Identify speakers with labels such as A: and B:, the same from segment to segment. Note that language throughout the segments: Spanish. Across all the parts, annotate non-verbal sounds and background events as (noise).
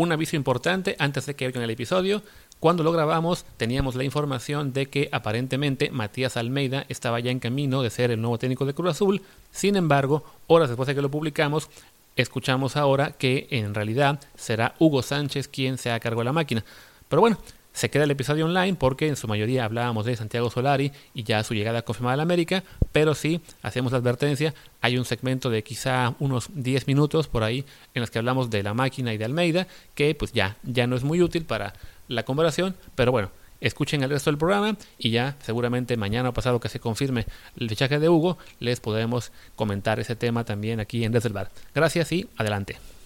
A: un aviso importante antes de que oigan el episodio. Cuando lo grabamos teníamos la información de que aparentemente Matías Almeida estaba ya en camino de ser el nuevo técnico de Cruz Azul. Sin embargo, horas después de que lo publicamos, escuchamos ahora que en realidad será Hugo Sánchez quien se haga cargo de la máquina. Pero bueno, se queda el episodio online porque en su mayoría hablábamos de Santiago Solari y ya su llegada confirmada a la América, pero sí hacemos la advertencia, hay un segmento de quizá unos 10 minutos por ahí en los que hablamos de la máquina y de Almeida, que pues ya, ya no es muy útil para la comparación, pero bueno, escuchen el resto del programa y ya seguramente mañana o pasado que se confirme el fichaje de Hugo, les podremos comentar ese tema también aquí en Desde el Bar. Gracias y adelante.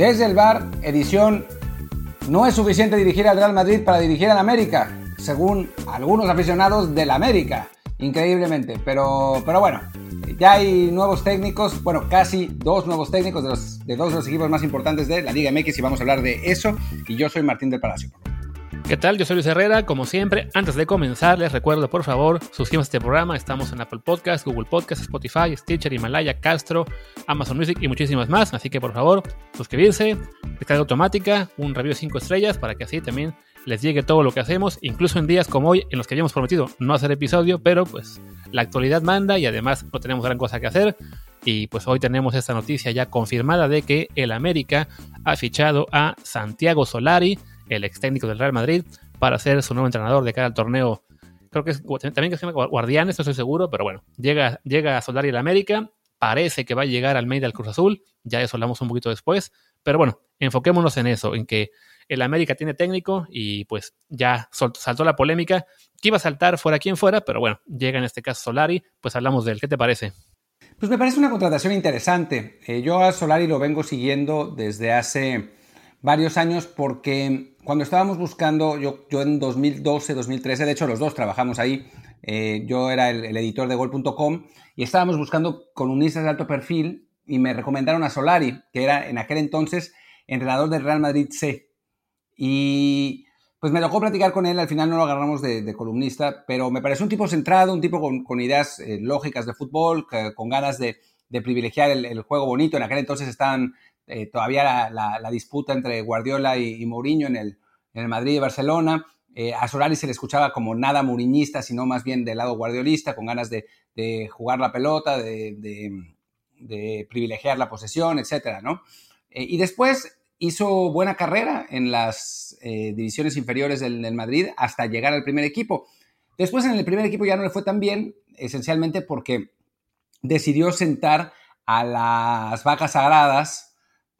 B: Desde el bar, edición No es suficiente dirigir al Real Madrid para dirigir al América, según algunos aficionados del América, increíblemente. Pero, pero bueno, ya hay nuevos técnicos, bueno, casi dos nuevos técnicos de, los, de dos de los equipos más importantes de la Liga MX y vamos a hablar de eso. Y yo soy Martín del Palacio.
A: ¿Qué tal? Yo soy Luis Herrera. Como siempre, antes de comenzar, les recuerdo, por favor, suscríbanse a este programa. Estamos en Apple Podcasts, Google Podcasts, Spotify, Stitcher, Himalaya, Castro, Amazon Music y muchísimas más. Así que, por favor, suscribirse, descarga automática, un review de 5 estrellas para que así también les llegue todo lo que hacemos, incluso en días como hoy, en los que habíamos prometido no hacer episodio, pero pues la actualidad manda y además no tenemos gran cosa que hacer. Y pues hoy tenemos esta noticia ya confirmada de que el América ha fichado a Santiago Solari el ex técnico del Real Madrid, para ser su nuevo entrenador de cara al torneo. Creo que es, también que se llama Guardianes, no estoy seguro, pero bueno, llega, llega Solari el América, parece que va a llegar al Almeida al Cruz Azul, ya eso hablamos un poquito después, pero bueno, enfoquémonos en eso, en que el América tiene técnico y pues ya saltó la polémica, que iba a saltar fuera quien fuera, pero bueno, llega en este caso Solari, pues hablamos de él, ¿qué te parece?
B: Pues me parece una contratación interesante. Eh, yo a Solari lo vengo siguiendo desde hace varios años porque cuando estábamos buscando, yo, yo en 2012, 2013, de hecho los dos trabajamos ahí, eh, yo era el, editor de gol.com y estábamos buscando columnistas de alto perfil y me recomendaron a Solari, que era en aquel entonces entrenador del Real Madrid C. Y pues me tocó platicar con él, al final no lo agarramos de, columnista, pero me pareció un tipo centrado, un tipo con, ideas eh, lógicas de fútbol, con ganas de, privilegiar el, el, juego bonito. En aquel entonces estaban eh, todavía la, disputa entre Guardiola y, Mourinho en el, Madrid y Barcelona. Eh, a Solari se le escuchaba como nada muriñista, sino más bien del lado guardiolista, con ganas de, jugar la pelota, de, privilegiar la posesión, etc. ¿no? Eh, y después hizo buena carrera en las divisiones inferiores del, Madrid hasta llegar al primer equipo. Después en el primer equipo ya no le fue tan bien, esencialmente porque decidió sentar a las vacas sagradas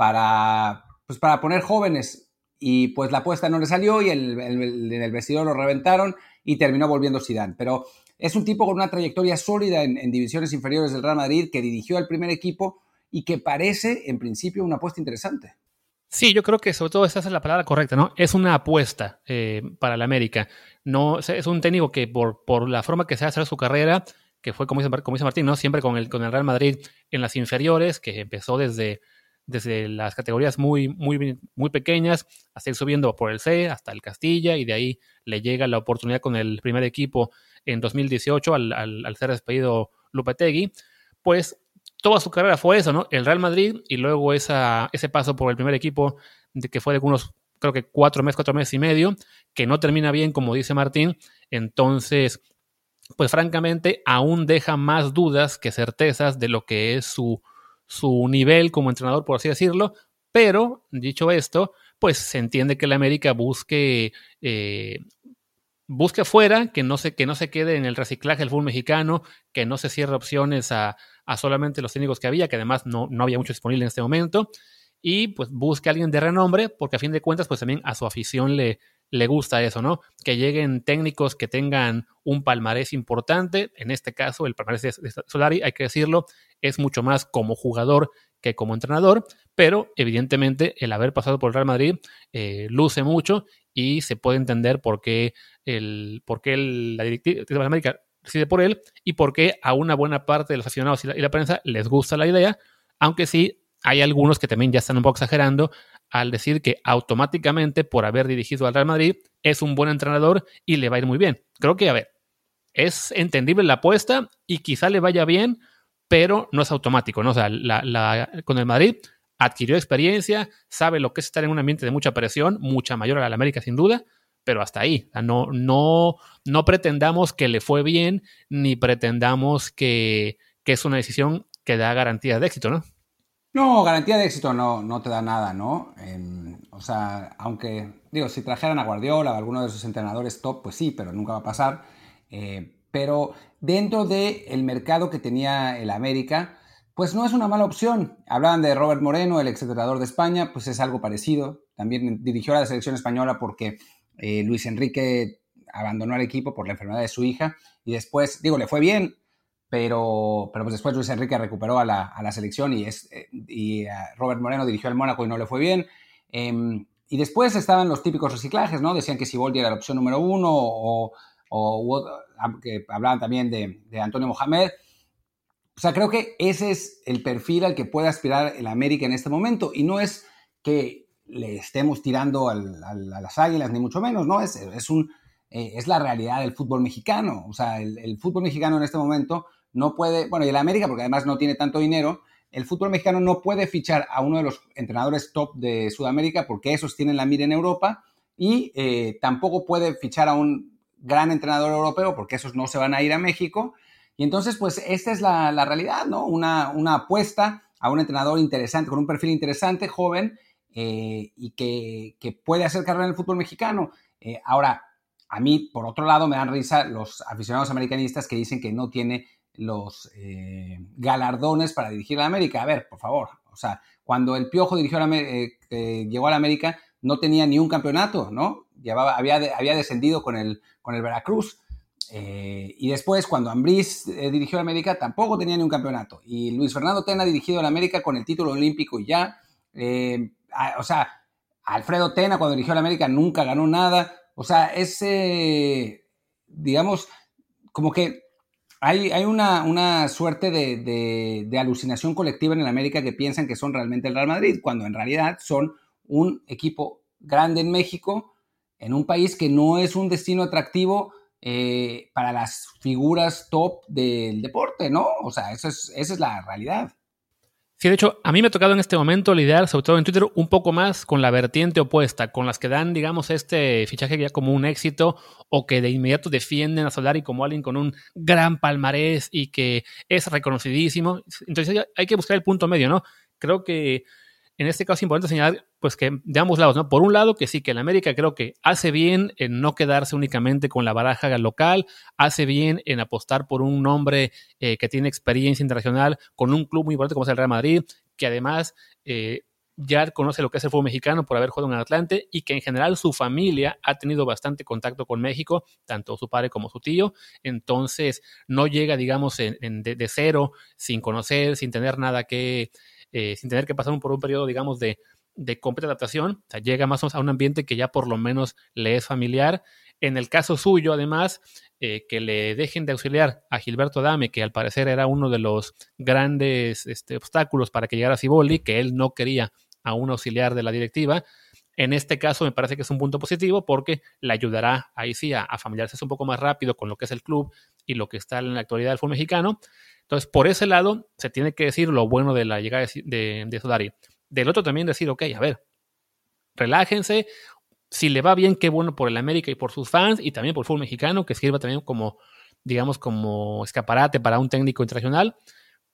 B: para, pues para poner jóvenes. Y pues la apuesta no le salió y en el vestidor lo reventaron y terminó volviendo Zidane. Pero es un tipo con una trayectoria sólida en, divisiones inferiores del Real Madrid que dirigió al primer equipo y que parece, en principio, una apuesta interesante.
A: Sí, yo creo que sobre todo esa es la palabra correcta, ¿no? Es una apuesta eh, para el América. No, es un técnico que por, por la forma que se ha hecho su carrera, que fue como dice, como dice Martín, ¿no? Siempre con el, con el Real Madrid en las inferiores, que empezó desde desde las categorías muy, muy, muy pequeñas hasta ir subiendo por el C hasta el Castilla y de ahí le llega la oportunidad con el primer equipo en 2018 al, al, ser despedido Lupetegui, pues toda su carrera fue eso, ¿no? El Real Madrid y luego esa, ese paso por el primer equipo que fue de unos, creo que cuatro meses, cuatro meses y medio, que no termina bien, como dice Martín, entonces, pues francamente, aún deja más dudas que certezas de lo que es su, su nivel como entrenador, por así decirlo, pero dicho esto, pues se entiende que la América busque, eh, busque afuera, que no, se, que no se quede en el reciclaje del fútbol mexicano, que no se cierre opciones a, solamente los técnicos que había, que además no, no había mucho disponible en este momento, y pues busque a alguien de renombre, porque a fin de cuentas, pues también a su afición le, le gusta eso, ¿no? Que lleguen técnicos que tengan un palmarés importante. En este caso, el palmarés de Solari, hay que decirlo, es mucho más como jugador que como entrenador, pero evidentemente el haber pasado por el Real Madrid eh, luce mucho y se puede entender por qué, el, por qué la directiva de América decide por él y por qué a una buena parte de los aficionados y la, prensa les gusta la idea, aunque sí hay algunos que también ya están un poco exagerando al decir que automáticamente por haber dirigido al Real Madrid es un buen entrenador y le va a ir muy bien. Creo que, a ver, es entendible la apuesta y quizá le vaya bien, pero no es automático, ¿no? O sea, con el Madrid adquirió experiencia, sabe lo que es estar en un ambiente de mucha presión, mucha mayor a la América sin duda, pero hasta ahí. no, no, no pretendamos que le fue bien, ni pretendamos que, que es una decisión que da garantía de éxito, ¿no?
B: No, garantía de éxito no, no te da nada, ¿no? o sea, aunque, digo, si trajeran a Guardiola o alguno de sus entrenadores top, pues sí, pero nunca va a pasar. Eh, pero dentro del mercado que tenía el América, pues no es una mala opción. Hablaban de Robert Moreno, el exentrenador de España, pues es algo parecido. También dirigió a la selección española porque eh, Luis Enrique abandonó al equipo por la enfermedad de su hija y después, digo, le fue bien, pero, pero pues después Luis Enrique recuperó a la, a la selección y, es, eh, y Robert Moreno dirigió al Mónaco y no le fue bien. Em, y después estaban los típicos reciclajes, ¿no? Decían que Siboldi era la opción número uno o, o, que hablaban también de, de, Antonio Mohamed. O sea, creo que ese es el perfil al que puede aspirar el América en este momento y no es que le estemos tirando al, a las águilas, ni mucho menos, ¿no? Es, es un, eh, es la realidad del fútbol mexicano. O sea, el, el fútbol mexicano en este momento no puede, bueno, y el América, porque además no tiene tanto dinero, el fútbol mexicano no puede fichar a uno de los entrenadores top de Sudamérica porque esos tienen la mira en Europa y eh, tampoco puede fichar a un gran entrenador europeo porque esos no se van a ir a México. Y entonces, pues esta es la, realidad, ¿no? Una, una, apuesta a un entrenador interesante, con un perfil interesante, joven, eh, y que, que, puede hacer carrera en el fútbol mexicano. Eh, ahora, a mí, por otro lado, me dan risa los aficionados americanistas que dicen que no tiene los eh, galardones para dirigir a la América. A ver, por favor, o sea, cuando el Piojo dirigió a eh, eh, llegó a la América, no tenía ni un campeonato, ¿no? Llevaba, había, había descendido con el, con el Veracruz. y después, cuando Ambriz dirigió a la América, tampoco tenía ni un campeonato. Y Luis Fernando Tena ha dirigido a la América con el título olímpico y ya. o sea, Alfredo Tena, cuando dirigió a la América, nunca ganó nada. O sea, ese, digamos, como que hay, una, suerte de, alucinación colectiva en el América que piensan que son realmente el Real Madrid, cuando en realidad son un equipo grande en México, en un país que no es un destino atractivo eh, para las figuras top del deporte, ¿no? O sea, eso es, esa es la realidad.
A: Sí, de hecho, a mí me ha tocado en este momento lidiar, sobre todo en Twitter, un poco más con la vertiente opuesta, con las que dan, digamos, este fichaje ya como un éxito o que de inmediato defienden a Solari como alguien con un gran palmarés y que es reconocidísimo. Entonces hay que buscar el punto medio, ¿no? Creo que en este caso es importante señalar pues que de ambos lados, ¿no? Por un lado que sí, que el América creo que hace bien en no quedarse únicamente con la baraja local, hace bien en apostar por un nombre eh, que tiene experiencia internacional con un club muy importante como es el Real Madrid, que además eh, ya conoce lo que es el fútbol mexicano por haber jugado en Atlante y que en general su familia ha tenido bastante contacto con México, tanto su padre como su tío, entonces no llega, digamos, de, de cero, sin conocer, sin tener nada que eh, sin tener que pasar por un periodo, digamos, de, completa adaptación. O sea, llega más o menos a un ambiente que ya por lo menos le es familiar. En el caso suyo, además, eh, que le dejen de auxiliar a Gilberto Dame, que al parecer era uno de los grandes este, obstáculos para que llegara a Ciboli, que él no quería a un auxiliar de la directiva. En este caso me parece que es un punto positivo porque le ayudará ahí sí a, a familiarizarse un poco más rápido con lo que es el club y lo que está en la actualidad del fútbol mexicano. Entonces, por ese lado, se tiene que decir lo bueno de la llegada de, de Solari. Del otro también decir, ok, a ver, relájense. Si le va bien, qué bueno por el América y por sus fans y también por el fútbol mexicano, que sirva también como, digamos, como escaparate para un técnico internacional.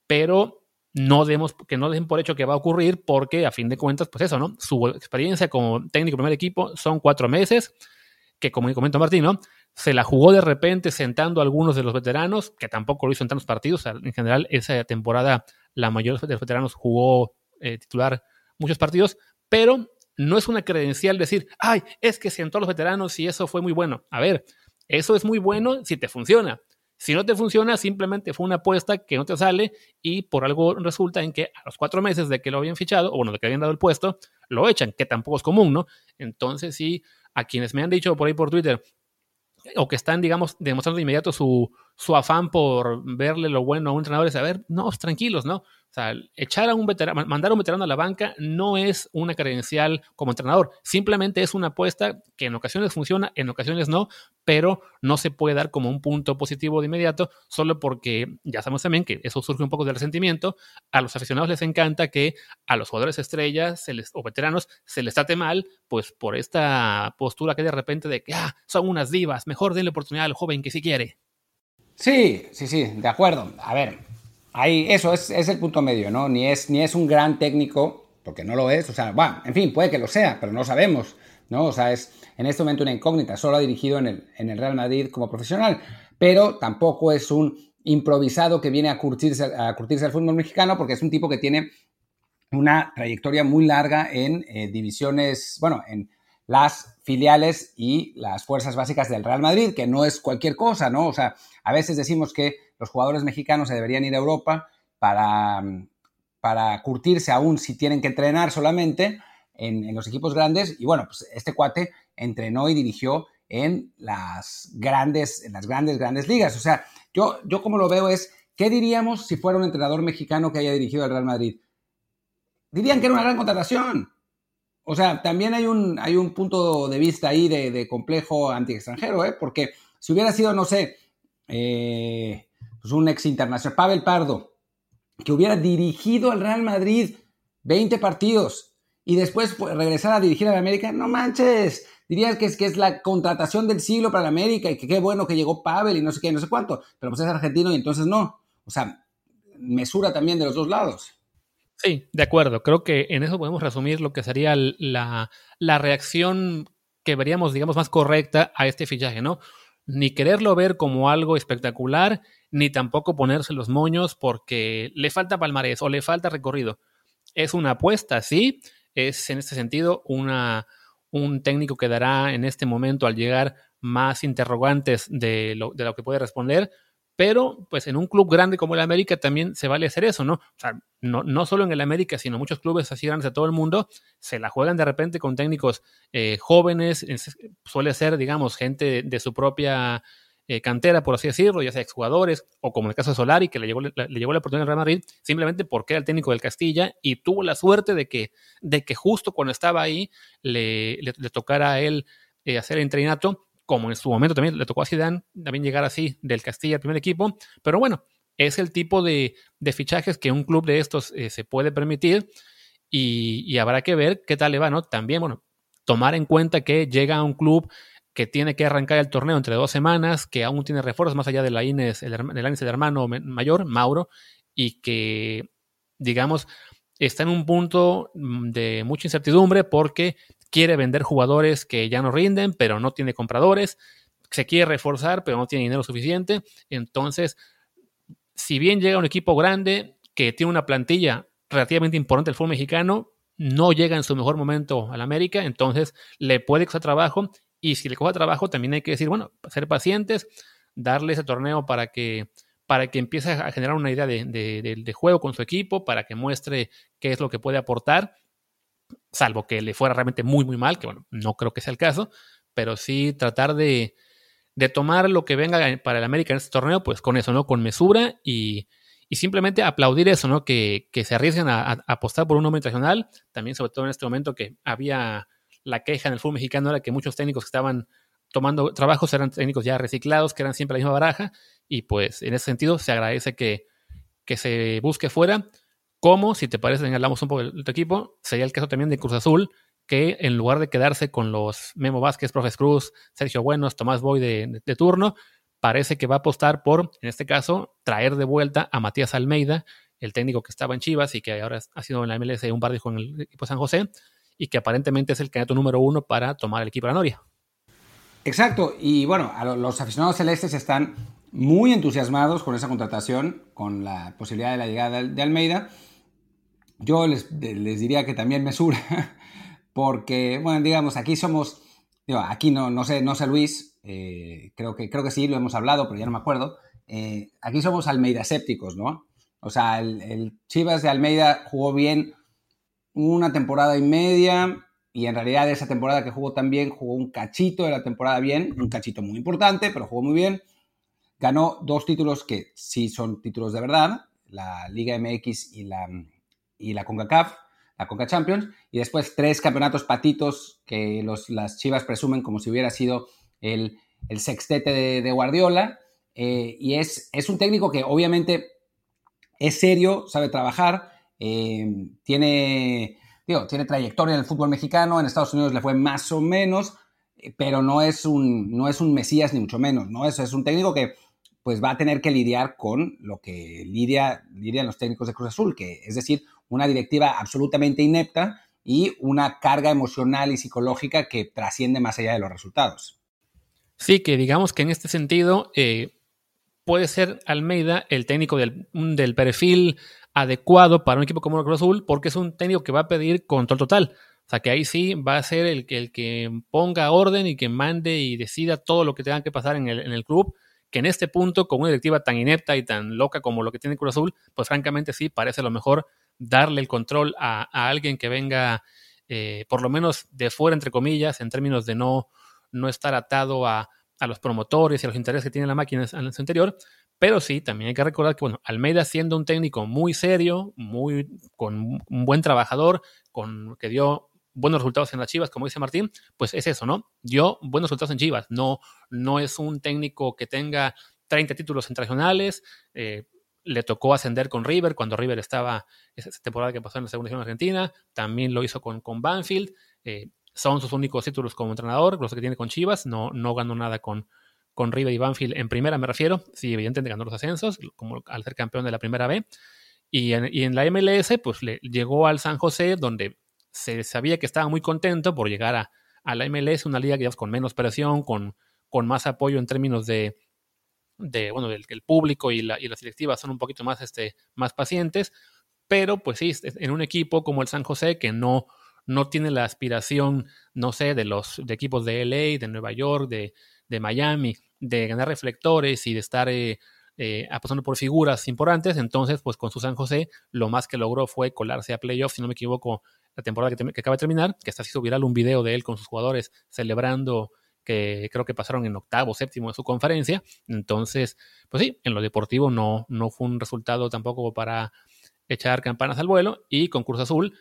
A: Pero no demos, que no den por hecho que va a ocurrir porque a fin de cuentas, pues eso, ¿no? Su experiencia como técnico primer equipo son cuatro meses, que como comenta Martín, ¿no? se la jugó de repente sentando a algunos de los veteranos, que tampoco lo hizo en tantos partidos. en general, esa temporada la mayoría de los veteranos jugó eh, titular muchos partidos, pero no es una credencial decir, ay, es que sentó a los veteranos y eso fue muy bueno. A ver, eso es muy bueno si te funciona. Si no te funciona, simplemente fue una apuesta que no te sale y por algo resulta en que a los cuatro meses de que lo habían fichado, o bueno, de que habían dado el puesto, lo echan, que tampoco es común, ¿no? Entonces sí, a quienes me han dicho por ahí por Twitter, o que están, digamos, demostrando de inmediato su, su afán por verle lo bueno a un entrenador es, a ver, no, tranquilos, ¿no? sea, echar a un veterano, mandar a un veterano a la banca no es una credencial como entrenador, simplemente es una apuesta que en ocasiones funciona, en ocasiones no, pero no se puede dar como un punto positivo de inmediato, solo porque ya sabemos también que eso surge un poco del resentimiento. A los aficionados les encanta que a los jugadores estrellas o veteranos se les trate mal, pues por esta postura que de repente de que ah, son unas divas, mejor denle oportunidad al joven que si quiere.
B: Sí, sí, sí, de acuerdo. A ver, Ahí, eso es, el punto medio, ¿no? Ni es, ni es un gran técnico, porque no lo es, o sea, bueno, en fin, puede que lo sea, pero no sabemos, ¿no? O sea, es en este momento una incógnita, solo ha dirigido en el, en el Real Madrid como profesional, pero tampoco es un improvisado que viene a curtirse, a curtirse al fútbol mexicano, porque es un tipo que tiene una trayectoria muy larga en eh, divisiones, bueno, en las filiales y las fuerzas básicas del Real Madrid, que no es cualquier cosa, ¿no? O sea, a veces decimos que los jugadores mexicanos se deberían ir a Europa para, para curtirse aún si tienen que entrenar solamente en, los equipos grandes. Y bueno, pues este cuate entrenó y dirigió en las grandes, en las grandes, grandes ligas. O sea, yo, yo como lo veo es, ¿qué diríamos si fuera un entrenador mexicano que haya dirigido al Real Madrid? Dirían que era una gran contratación. O sea, también hay un, hay un punto de vista ahí de, complejo anti-extranjero, ¿eh? porque si hubiera sido, no sé, eh, pues, un ex internacional, Pavel Pardo, que hubiera dirigido al Real Madrid 20 partidos y después pues, regresar a dirigir al América, no manches, dirías que es, que es la contratación del siglo para el América y que qué bueno que llegó Pavel y no sé qué, no sé cuánto, pero pues es argentino y entonces no. O sea, mesura también de los dos lados.
A: Sí, de acuerdo. Creo que en eso podemos resumir lo que sería la, la reacción que veríamos, digamos, más correcta a este fichaje, ¿no? Ni quererlo ver como algo espectacular, ni tampoco ponerse los moños porque le falta palmarés o le falta recorrido. Es una apuesta, sí, es en este sentido una, un técnico que dará en este momento al llegar más interrogantes de lo, de lo que puede responder, pero pues en un club grande como el América también se vale hacer eso, ¿no? O sea, no, no solo en el América, sino muchos clubes así grandes de todo el mundo, se la juegan de repente con técnicos eh, jóvenes, suele ser, digamos, gente de su propia eh, cantera, por así decirlo, ya sea exjugadores, o como en el caso de Solari, que le llegó, le, llegó la oportunidad al Real Madrid, simplemente porque era el técnico del Castilla y tuvo la suerte de que, de que justo cuando estaba ahí le, le, tocara a él eh, hacer el entrenato, como en su momento también le tocó a Zidane también llegar así del Castilla al primer equipo, pero bueno, es el tipo de, fichajes que un club de estos eh, se puede permitir y, habrá que ver qué tal le va, ¿no? También, bueno, tomar en cuenta que llega a un club que tiene que arrancar el torneo entre dos semanas, que aún tiene refuerzos más allá de la el, el Inés, el hermano mayor, Mauro, y que, digamos, está en un punto mm, de mucha incertidumbre porque quiere vender jugadores que ya no rinden, pero no tiene compradores, se quiere reforzar, pero no tiene dinero suficiente. Entonces, si bien llega un equipo grande que tiene una plantilla relativamente importante del fútbol mexicano, no llega en su mejor momento al América, entonces le puede costar trabajo y si le coja trabajo, también hay que decir, bueno, ser pacientes, darle ese torneo para que, para que empiece a generar una idea de, de, juego con su equipo, para que muestre qué es lo que puede aportar, salvo que le fuera realmente muy, muy mal, que bueno, no creo que sea el caso, pero sí tratar de, de tomar lo que venga para el América en este torneo, pues con eso, ¿no? Con mesura y, y simplemente aplaudir eso, ¿no? Que, que se arriesguen a, a, apostar por un nombre internacional, también sobre todo en este momento que había la queja en el fútbol mexicano era que muchos técnicos que estaban tomando trabajos eran técnicos ya reciclados, que eran siempre la misma baraja, y pues en ese sentido se agradece que, que se busque fuera. Como, si te parece, hablamos un poco del tu equipo, sería el caso también de Cruz Azul, que en lugar de quedarse con los Memo Vázquez, Profes Cruz, Sergio Buenos, Tomás Boy de, de, turno, parece que va a apostar por, en este caso, traer de vuelta a Matías Almeida, el técnico que estaba en Chivas y que ahora ha sido en la MLS un barrio con el equipo de San José, y que aparentemente es el candidato número uno para tomar el equipo de la Noria.
B: Exacto, y bueno, los aficionados celestes están muy entusiasmados con esa contratación, con la posibilidad de la llegada de Almeida. Yo les, les diría que también mesura, (laughs) porque, bueno, digamos, aquí somos, digo, aquí no, no, sé, no sé Luis, eh, creo, que, creo que sí, lo hemos hablado, pero ya no me acuerdo. Eh, aquí somos Almeida sépticos, ¿no? O sea, el, Chivas de Almeida jugó bien una temporada y media y en realidad esa temporada que jugó también jugó un cachito de la temporada bien, un cachito muy importante, pero jugó muy bien. ganó dos títulos que sí son títulos de verdad, la Liga MX y la, y la CONCACAF, la CONCA Champions, y después tres campeonatos patitos que los, las Chivas presumen como si hubiera sido el, sextete de, Guardiola. Eh, y es, es un técnico que obviamente es serio, sabe trabajar, eh, tiene, tiene trayectoria en el fútbol mexicano, en Estados Unidos le fue más o menos, eh, pero no es un, no es un mesías ni mucho menos, ¿no? Es, es un técnico que pues va a tener que lidiar con lo que lidia, lidian los técnicos de Cruz Azul, que es decir, una directiva absolutamente inepta y una carga emocional y psicológica que trasciende más allá de los resultados.
A: Sí, que digamos que en este sentido eh, puede ser Almeida el técnico del, perfil adecuado para un equipo como el Cruz Azul, porque es un técnico que va a pedir control total. O sea, que ahí sí va a ser el, el que ponga orden y que mande y decida todo lo que tenga que pasar en el, en el club que en este punto, con una directiva tan inepta y tan loca como lo que tiene Cruz Azul, pues francamente sí, parece lo mejor darle el control a, alguien que venga, eh, por lo menos de fuera, entre comillas, en términos de no, no estar atado a, los promotores y a los intereses que tiene la máquina en su interior. Pero sí, también hay que recordar que, bueno, Almeida siendo un técnico muy serio, muy, con un buen trabajador, con, que dio buenos resultados en las Chivas, como dice Martín, pues es eso, ¿no? Dio buenos resultados en Chivas, no, no es un técnico que tenga 30 títulos internacionales, eh, le tocó ascender con River cuando River estaba, esa temporada que pasó en la segunda división argentina, también lo hizo con, con Banfield, eh, son sus únicos títulos como entrenador, los que tiene con Chivas, no, no ganó nada con, con River y Banfield en primera, me refiero, sí, evidentemente ganó los ascensos, como al ser campeón de la primera B, y en, y en la MLS, pues le llegó al San José, donde se sabía que estaba muy contento por llegar a, la MLS, una liga que con menos presión, con, con más apoyo en términos de, de bueno, del, el público y, la, y las directivas son un poquito más, este, más pacientes, pero pues sí, en un equipo como el San José que no, no tiene la aspiración, no sé, de los de equipos de LA, de Nueva York, de, de Miami, de ganar reflectores y de estar eh, eh, apostando por figuras importantes, entonces pues con su San José lo más que logró fue colarse a playoffs, si no me equivoco, la temporada que, acaba de terminar, que está hizo viral un video de él con sus jugadores celebrando que creo que pasaron en octavo, séptimo de su conferencia. Entonces, pues sí, en lo deportivo no, no fue un resultado tampoco para echar campanas al vuelo. Y con Cruz Azul,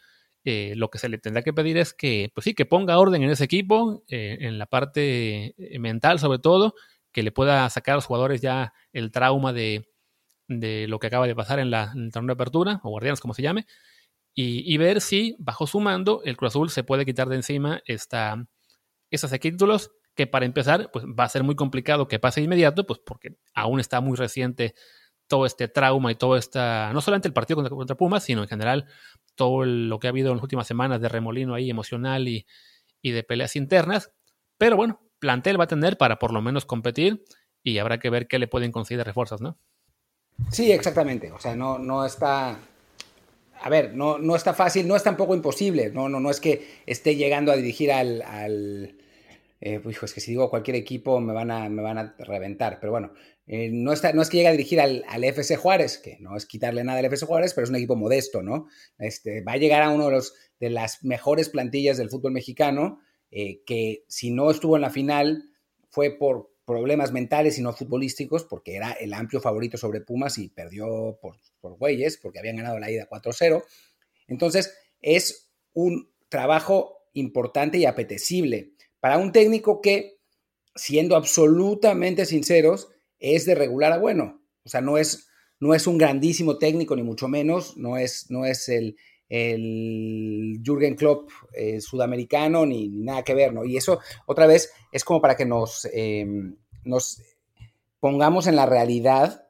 A: eh, lo que se le tendrá que pedir es que, pues sí, que ponga orden en ese equipo, eh, en la parte eh, mental sobre todo, que le pueda sacar a los jugadores ya el trauma de, de lo que acaba de pasar en, la, en el torneo de apertura, o guardianes como se llame, y, ver si bajo su mando el Cruz Azul se puede quitar de encima esta, estos títulos que para empezar pues va a ser muy complicado que pase inmediato pues porque aún está muy reciente todo este trauma y todo esta, no solamente el partido contra, contra Pumas, sino en general todo lo que ha habido en las últimas semanas de remolino ahí emocional y, y de peleas internas. Pero bueno, plantel va a tener para por lo menos competir y habrá que ver qué le pueden conseguir de refuerzos, ¿no?
B: Sí, exactamente. O sea, no, no está a ver, no, no está fácil, no es tampoco imposible, no, no, no es que esté llegando a dirigir al eh, es que si digo cualquier equipo me van a, me van a reventar, pero bueno, eh, no, está, no es que llegue a dirigir al, al, FC Juárez, que no es quitarle nada al FC Juárez, pero es un equipo modesto, ¿no? Este, va a llegar a uno de, los, de las mejores plantillas del fútbol mexicano, eh, que si no estuvo en la final fue por problemas mentales y no futbolísticos, porque era el amplio favorito sobre Pumas y perdió por, por güeyes, porque habían ganado la ida 4-0. Entonces, es un trabajo importante y apetecible para un técnico que, siendo absolutamente sinceros, es de regular a bueno. O sea, no es, no es un grandísimo técnico, ni mucho menos, no es, no es el, el Jürgen Klopp eh, sudamericano, ni, nada que ver, ¿no? Y eso, otra vez, es como para que nos, em, nos pongamos en la realidad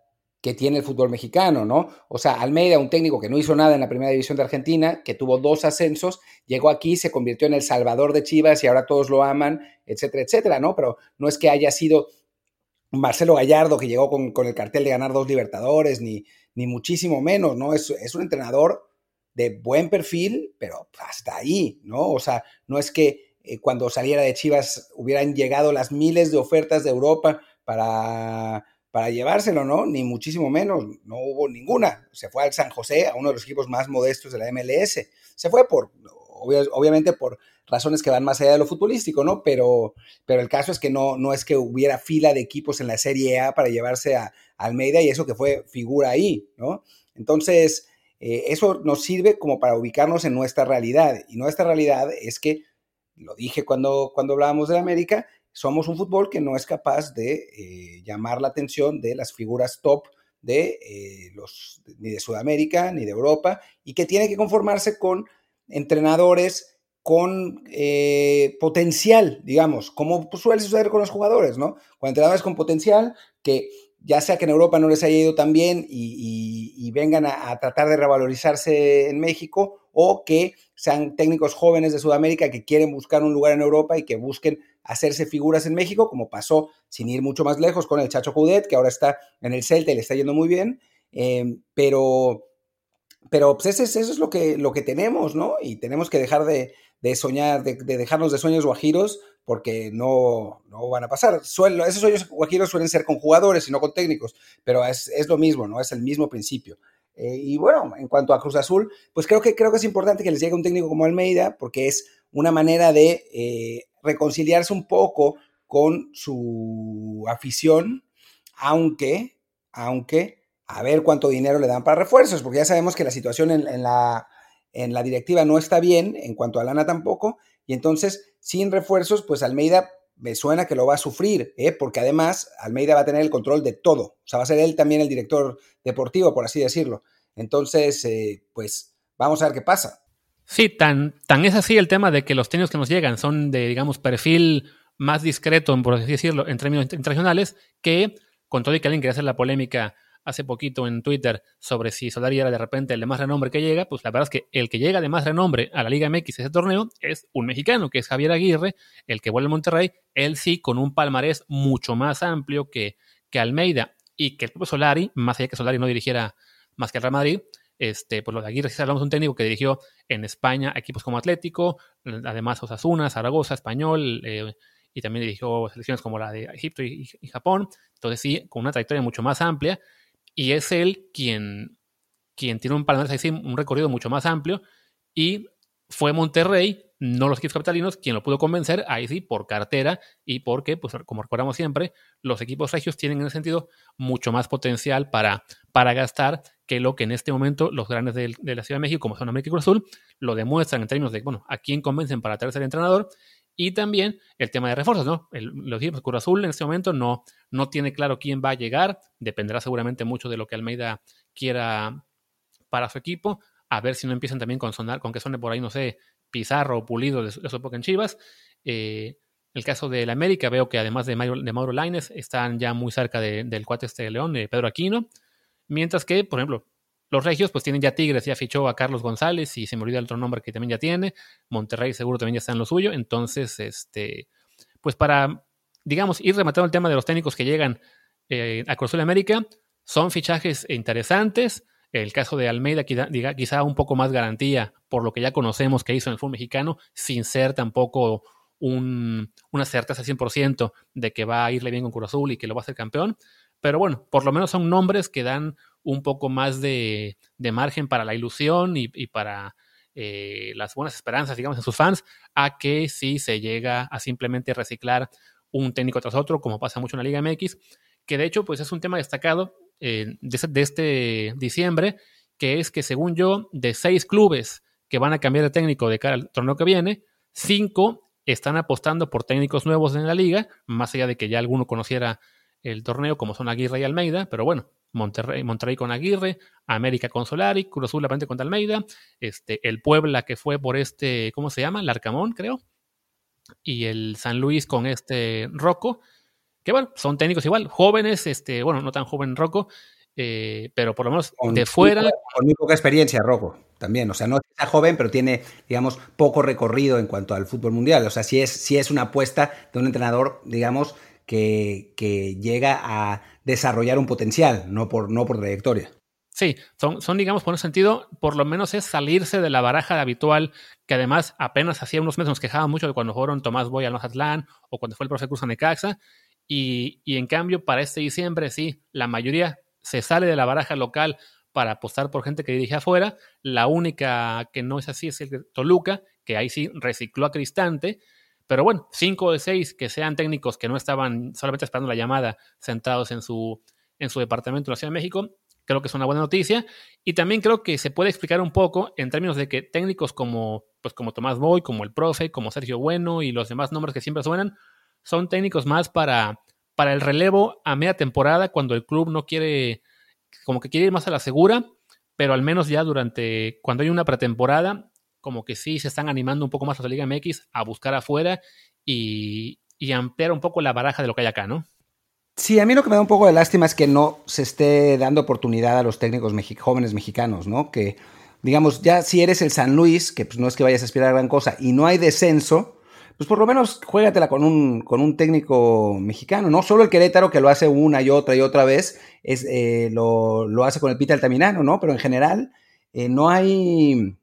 B: que tiene el fútbol mexicano, ¿no? O sea, Almeida, un técnico que no hizo nada en la primera división de Argentina, que tuvo dos ascensos, llegó aquí, se convirtió en el salvador de Chivas y ahora todos lo aman, etcétera, etcétera, ¿no? Pero no es que haya sido Marcelo Gallardo que llegó con, el cartel de ganar dos Libertadores, ni, ni muchísimo menos, ¿no? Es, es un entrenador de buen perfil, pero hasta ahí, ¿no? O sea, no es que eh, cuando saliera de Chivas hubieran llegado las miles de ofertas de Europa para, para llevárselo, ¿no? Ni muchísimo menos, no hubo ninguna. Se fue al San José, a uno de los equipos más modestos de la MLS. Se fue por obviamente por razones que van más allá de lo futbolístico, ¿no? Pero, pero el caso es que no, no es que hubiera fila de equipos en la Serie A para llevarse a, Almeida y eso que fue figura ahí, ¿no? Entonces, eh, eso nos sirve como para ubicarnos en nuestra realidad. Y nuestra realidad es que, lo dije cuando, cuando hablábamos de América, somos un fútbol que no es capaz de eh, llamar la atención de las figuras top de eh, los ni de Sudamérica ni de Europa y que tiene que conformarse con entrenadores con eh, potencial, digamos, como suele suceder con los jugadores, ¿no? Con entrenadores con potencial que ya sea que en Europa no les haya ido tan bien y, vengan a, tratar de revalorizarse en México, o que sean técnicos jóvenes de Sudamérica que quieren buscar un lugar en Europa y que busquen hacerse figuras en México, como pasó sin ir mucho más lejos con el Chacho Coudet, que ahora está en el Celta y le está yendo muy bien, eh, pero, pero pues eso es lo que, lo que tenemos, ¿no? Y tenemos que dejar de, soñar, de, dejarnos de sueños guajiros, porque no, no van a pasar. esos sueños guajiros suelen ser con jugadores y no con técnicos, pero es, es lo mismo, ¿no? Es el mismo principio. Eh, y bueno, en cuanto a Cruz Azul, pues creo que, creo que es importante que les llegue un técnico como Almeida, porque es una manera de eh, reconciliarse un poco con su afición, aunque, aunque, a ver cuánto dinero le dan para refuerzos, porque ya sabemos que la situación en, la, en la directiva no está bien, en cuanto a lana tampoco, y entonces, sin refuerzos, pues Almeida me suena que lo va a sufrir, ¿eh? porque además Almeida va a tener el control de todo. O sea, va a ser él también el director deportivo, por así decirlo. Entonces, eh, pues vamos a ver qué pasa.
A: Sí, tan, tan es así el tema de que los técnicos que nos llegan son de, digamos, perfil más discreto, por así decirlo, en términos internacionales, que con todo y que alguien quiere hacer la polémica hace poquito en Twitter sobre si Solari era de repente el de más renombre que llega, pues la verdad es que el que llega de más renombre a la Liga MX ese torneo es un mexicano, que es Javier Aguirre, el que vuelve a Monterrey, él sí con un palmarés mucho más amplio que, que Almeida y que el propio Solari, más allá que Solari no dirigiera más que el Real Madrid, este, pues lo de Aguirre, si hablamos de un técnico que dirigió en España equipos como Atlético, además Osasuna, Zaragoza, Español, eh, y también dirigió selecciones como la de Egipto y, y, Japón. Entonces sí, con una trayectoria mucho más amplia y es él quien, quien tiene un palmarés así, un recorrido mucho más amplio y fue Monterrey, no los equipos capitalinos, quien lo pudo convencer, ahí sí, por cartera y porque, pues como recordamos siempre, los equipos regios tienen en ese sentido mucho más potencial para, para gastar que lo que en este momento los grandes de, la Ciudad de México, como son América y Cruz Azul, lo demuestran en términos de, bueno, a quién convencen para traerse el entrenador y también el tema de refuerzos, ¿no? El, los equipos Cruz Azul en este momento no, no tiene claro quién va a llegar, dependerá seguramente mucho de lo que Almeida quiera para su equipo, a ver si no empiezan también con sonar, con que suene por ahí, no sé, Pizarro o Pulido de, su época en Chivas. Eh, el caso del América, veo que además de Mauro, de Mauro Laines, están ya muy cerca del cuate este de León, de Pedro Aquino. Mientras que, por ejemplo, los regios pues tienen ya Tigres, ya fichó a Carlos González y se me olvida el otro nombre que también ya tiene. Monterrey seguro también ya está en lo suyo. Entonces, este, pues para, digamos, ir rematando el tema de los técnicos que llegan eh, a Cruz América, son fichajes interesantes. El caso de Almeida quizá, un poco más garantía por lo que ya conocemos que hizo en el fútbol mexicano, sin ser tampoco un, una certeza 100% de que va a irle bien con Cruz Azul y que lo va a hacer campeón. Pero bueno, por lo menos son nombres que dan un poco más de, margen para la ilusión y, para eh, las buenas esperanzas, digamos, en sus fans, a que si se llega a simplemente reciclar un técnico tras otro, como pasa mucho en la Liga MX, que de hecho pues es un tema destacado eh, de, este diciembre, que es que según yo, de seis clubes que van a cambiar de técnico de cara al torneo que viene, cinco están apostando por técnicos nuevos en la liga, más allá de que ya alguno conociera el torneo, como son Aguirre y Almeida, pero bueno, Monterrey, Monterrey con Aguirre, América con Solari, Cruz Azul la con Almeida, este, el Puebla que fue por este, ¿cómo se llama? Larcamón, creo, y el San Luis con este Rocco, que bueno, son técnicos igual, jóvenes, este, bueno, no tan joven Rocco, eh, pero por lo menos de fuera.
B: con muy poca experiencia, Rocco, también. O sea, no está joven, pero tiene, digamos, poco recorrido en cuanto al fútbol mundial. O sea, sí es, sí es una apuesta de un entrenador, digamos, que, que llega a desarrollar un potencial, no por, no por trayectoria.
A: Sí, son, son, digamos, por un sentido, por lo menos es salirse de la baraja habitual, que además apenas hacía unos meses nos quejaban mucho de cuando fueron Tomás Boy al Mazatlán o cuando fue el profe Cruz a Necaxa, y, y en cambio para este diciembre sí, la mayoría se sale de la baraja local para apostar por gente que dirige afuera. La única que no es así es el Toluca, que ahí sí recicló a Cristante, pero bueno, cinco de seis que sean técnicos que no estaban solamente esperando la llamada, sentados en su, en su departamento en la Ciudad de México, creo que es una buena noticia. Y también creo que se puede explicar un poco en términos de que técnicos como, pues como Tomás Boy, como el profe, como Sergio Bueno y los demás nombres que siempre suenan, son técnicos más para, para el relevo a media temporada cuando el club no quiere, como que quiere ir más a la segura, pero al menos ya durante, cuando hay una pretemporada, como que sí se están animando un poco más a la Liga MX a buscar afuera y, y ampliar un poco la baraja de lo que hay acá, ¿no?
B: Sí, a mí lo que me da un poco de lástima es que no se esté dando oportunidad a los técnicos jóvenes mexicanos, ¿no? Que, digamos, ya si eres el San Luis, que pues no es que vayas a aspirar a gran cosa, y no hay descenso, pues por lo menos juégatela con un, con un técnico mexicano, ¿no? Solo el Querétaro que lo hace una y otra y otra vez, es, eh, lo, lo, hace con el Pita Altamirano, ¿no? Pero en general eh, no hay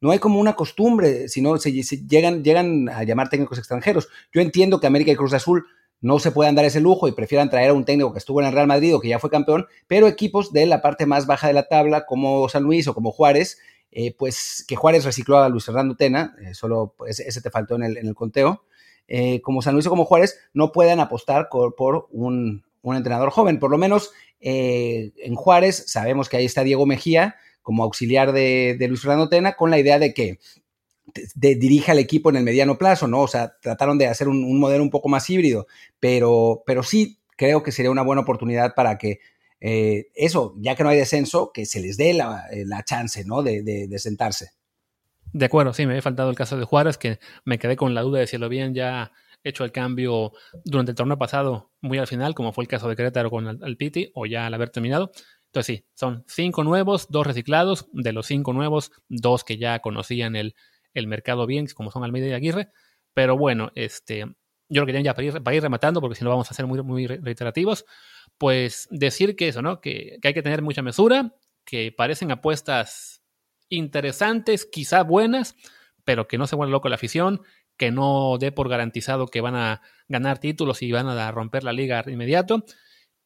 B: no hay como una costumbre, sino se, llegan, llegan a llamar técnicos extranjeros. Yo entiendo que América y Cruz Azul no se puedan dar ese lujo y prefieran traer a un técnico que estuvo en el Real Madrid o que ya fue campeón, pero equipos de la parte más baja de la tabla, como San Luis o como Juárez, eh, pues que Juárez recicló a Luis Fernando Tena, eh, solo ese, te faltó en el, conteo, eh, como San Luis o como Juárez, no puedan apostar por, un, un, entrenador joven. Por lo menos en Juárez sabemos que ahí está Diego Mejía, como auxiliar de, Luis Fernando Tena, con la idea de que dirija al equipo en el mediano plazo, ¿no? O sea, trataron de hacer un, modelo un poco más híbrido, pero, pero sí creo que sería una buena oportunidad para que eh, eso, ya que no hay descenso, que se les dé la, eh, chance, ¿no? De, de, sentarse.
A: De acuerdo, sí, me había faltado el caso de Juárez, que me quedé con la duda de si lo habían ya hecho el cambio durante el torneo pasado, muy al final, como fue el caso de Querétaro con el, el Piti, o ya al haber terminado. Entonces sí, son cinco nuevos, dos reciclados. De los cinco nuevos, dos que ya conocían el, el mercado bien, como son Almeida y Aguirre. Pero bueno, este, yo lo quería ya para ir, rematando, porque si no vamos a ser muy, muy reiterativos, pues decir que eso, ¿no? Que, que hay que tener mucha mesura, que parecen apuestas interesantes, quizá buenas, pero que no se vuelva loco la afición, que no dé por garantizado que van a ganar títulos y van a romper la liga inmediato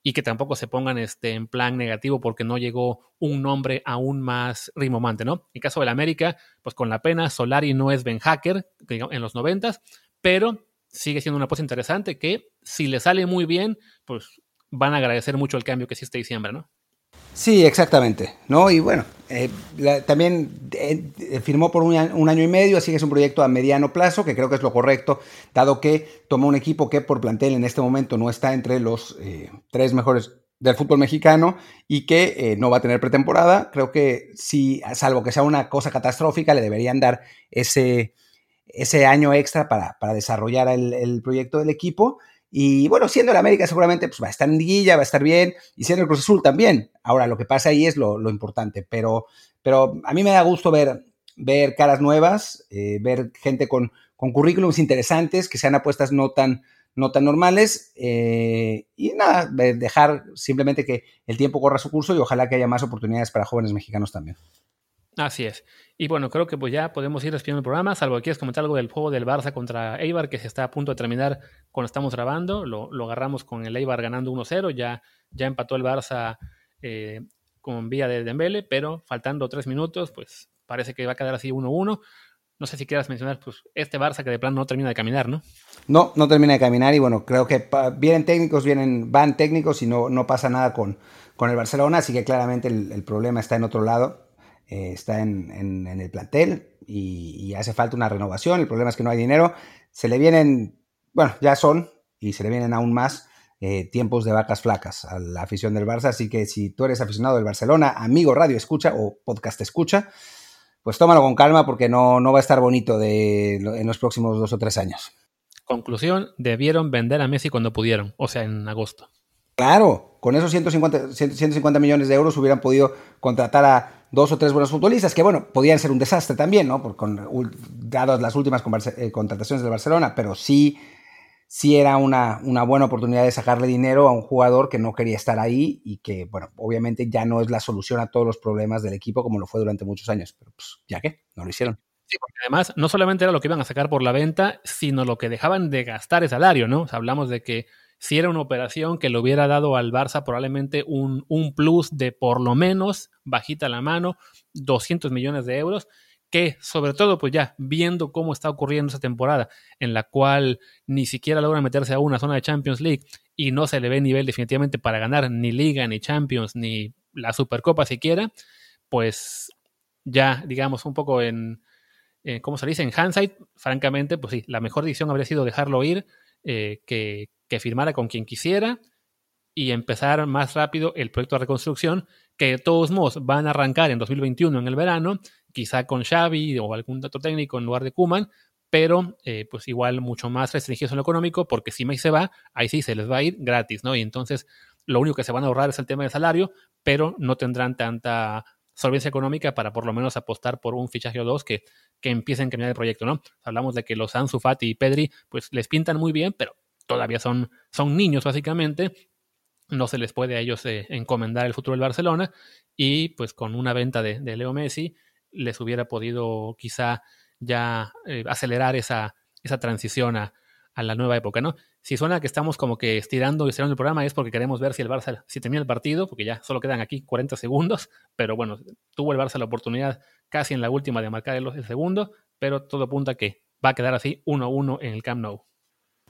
A: y que tampoco se pongan este, en plan negativo porque no llegó un nombre aún más rimomante, ¿no? En caso del América, pues con la pena, Solari no es Ben Hacker en los noventas, pero sigue siendo una cosa interesante que si le sale muy bien, pues van a agradecer mucho el cambio que hiciste diciembre, ¿no?
B: Sí, exactamente, ¿no? Y bueno, eh, también eh, firmó por un, año y medio, así que es un proyecto a mediano plazo, que creo que es lo correcto, dado que tomó un equipo que por plantel en este momento no está entre los eh, tres mejores del fútbol mexicano y que no va a tener pretemporada. Creo que si, salvo que sea una cosa catastrófica, le deberían dar ese, ese año extra para, para desarrollar el proyecto del equipo. Y bueno, siendo el América seguramente pues, va a estar en liguilla, va a estar bien, y siendo el Cruz Azul también. Ahora, lo que pasa ahí es lo, importante, pero, pero a mí me da gusto ver, ver caras nuevas, eh, ver gente con, con currículums interesantes, que sean apuestas no tan, no tan normales, eh, y nada, dejar simplemente que el tiempo corra su curso y ojalá que haya más oportunidades para jóvenes mexicanos también.
A: Así es. Y bueno, creo que pues ya podemos ir despidiendo el programa, salvo que quieras comentar algo del juego del Barça contra Eibar, que se está a punto de terminar cuando estamos grabando. Lo, lo agarramos con el Eibar ganando 1-0, ya, ya empató el Barça eh, con vía de Dembele, pero faltando tres minutos, pues parece que va a quedar así 1-1. No sé si quieras mencionar pues, este Barça que de plano no termina de caminar, ¿no?
B: No, no termina de caminar y bueno, creo que vienen técnicos, vienen, van técnicos y no, no pasa nada con, con el Barcelona, así que claramente el, el problema está en otro lado eh, está en, el plantel y, hace falta una renovación. El problema es que no hay dinero. Se le vienen, bueno, ya son y se le vienen aún más eh, tiempos de vacas flacas a la afición del Barça. Así que si tú eres aficionado del Barcelona, amigo radio escucha o podcast escucha, pues tómalo con calma porque no, no va a estar bonito de, en los próximos dos o tres años.
A: Conclusión, debieron vender a Messi cuando pudieron, o sea, en agosto.
B: Claro, con esos 150, 150 millones de euros hubieran podido contratar a dos o tres buenos futbolistas, que bueno, podían ser un desastre también, ¿no? Por, con, dadas las últimas eh, contrataciones del Barcelona, pero sí, sí era una, una buena oportunidad de sacarle dinero a un jugador que no quería estar ahí y que, bueno, obviamente ya no es la solución a todos los problemas del equipo como lo fue durante muchos años, pero pues ya que, no lo hicieron.
A: Sí, porque además no solamente era lo que iban a sacar por la venta, sino lo que dejaban de gastar el salario, ¿no? O sea, hablamos de que si era una operación que le hubiera dado al Barça probablemente un, un plus de por lo menos, bajita la mano, 200 millones de euros, que sobre todo pues ya viendo cómo está ocurriendo esa temporada en la cual ni siquiera logra meterse a una zona de Champions League y no se le ve nivel definitivamente para ganar ni Liga, ni Champions, ni la Supercopa siquiera, pues ya digamos un poco en, eh, ¿cómo se dice? En hindsight, francamente, pues sí, la mejor decisión habría sido dejarlo ir, eh, que, que firmara con quien quisiera y empezar más rápido el proyecto de reconstrucción, que de todos modos van a arrancar en 2021 en el verano, quizá con Xavi o algún dato técnico en lugar de Kuman, pero eh, pues igual mucho más restringidos en lo económico, porque si May se va, ahí sí se les va a ir gratis, ¿no? Y entonces lo único que se van a ahorrar es el tema del salario, pero no tendrán tanta solvencia económica para por lo menos apostar por un fichaje o dos que, que empiecen a cambiar el proyecto, ¿no? Hablamos de que los Ansu Fati y Pedri pues les pintan muy bien, pero todavía son, son niños básicamente, no se les puede a ellos eh, encomendar el futuro del Barcelona y pues con una venta de, de Leo Messi les hubiera podido quizá ya eh, acelerar esa, esa transición a, a, la nueva época, ¿no? Si suena que estamos como que estirando y estirando el programa es porque queremos ver si el Barça, si termina el partido, porque ya solo quedan aquí 40 segundos, pero bueno, tuvo el Barça la oportunidad casi en la última de marcar el, el segundo, pero todo apunta a que va a quedar así 1-1 en el Camp Nou.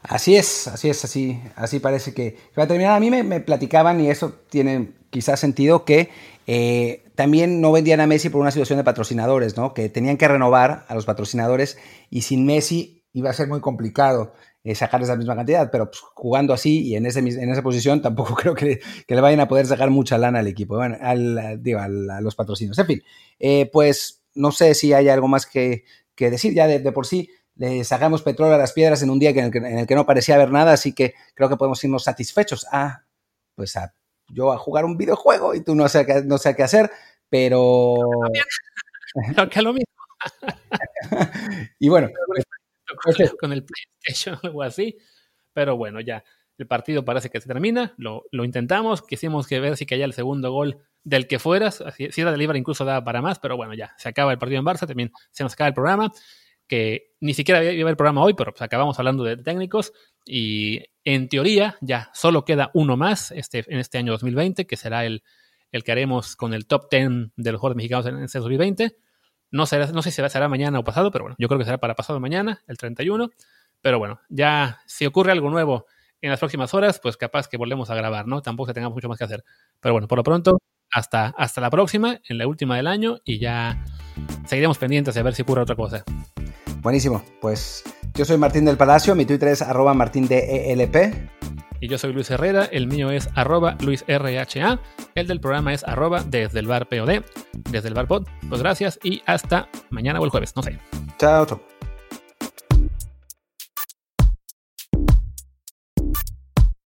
B: Así es, así es, así, así parece que va a terminar. A mí me, me platicaban, y eso tiene quizás sentido, que eh, también no vendían a Messi por una situación de patrocinadores, ¿no? Que tenían que renovar a los patrocinadores y sin Messi iba a ser muy complicado eh, sacar esa misma cantidad, pero pues, jugando así y en, ese, en esa posición tampoco (laughs) creo que, que, le vayan a poder sacar mucha lana al equipo, bueno, al, digo, a los patrocinios. En fin, eh, pues no sé si hay algo más que, que decir ya de por sí le sacamos petróleo a las piedras en un día en el, que, en el que no parecía haber nada, así que creo que podemos irnos satisfechos a, pues a yo a jugar un videojuego y tú no sé qué, no sé qué hacer, pero... (laughs) (laughs)
A: Creo que lo mismo.
B: y bueno.
A: Con el PlayStation o (laughs) algo así, pero bueno, ya el partido parece que se termina, lo, lo intentamos, quisimos que ver si caía el segundo gol del que fueras, si era de Libre incluso daba para más, pero bueno, ya se acaba el partido en Barça, también se nos acaba el programa que ni siquiera iba haber programa hoy, pero pues acabamos hablando de técnicos y en teoría ya solo queda uno más este, en este año 2020, que será el, el que haremos con el top 10 de los jugadores mexicanos en este 2020. No, será, no sé si será mañana o pasado, pero bueno, yo creo que será para pasado mañana, el 31. Pero bueno, ya si ocurre algo nuevo en las próximas horas, pues capaz que volvemos a grabar, ¿no? Tampoco que tengamos mucho más que hacer. Pero bueno, por lo pronto, hasta, hasta la próxima, en la última del año, y ya seguiremos pendientes de ver si ocurre otra cosa.
B: Buenísimo. Pues yo soy Martín del Palacio, mi Twitter es arroba martindelp.
A: Y yo soy Luis Herrera, el mío es arroba luisrha, el del programa es arroba desde el bar POD, desde el bar pod. Pues gracias y hasta mañana o el jueves, no sé.
B: Chao, chao.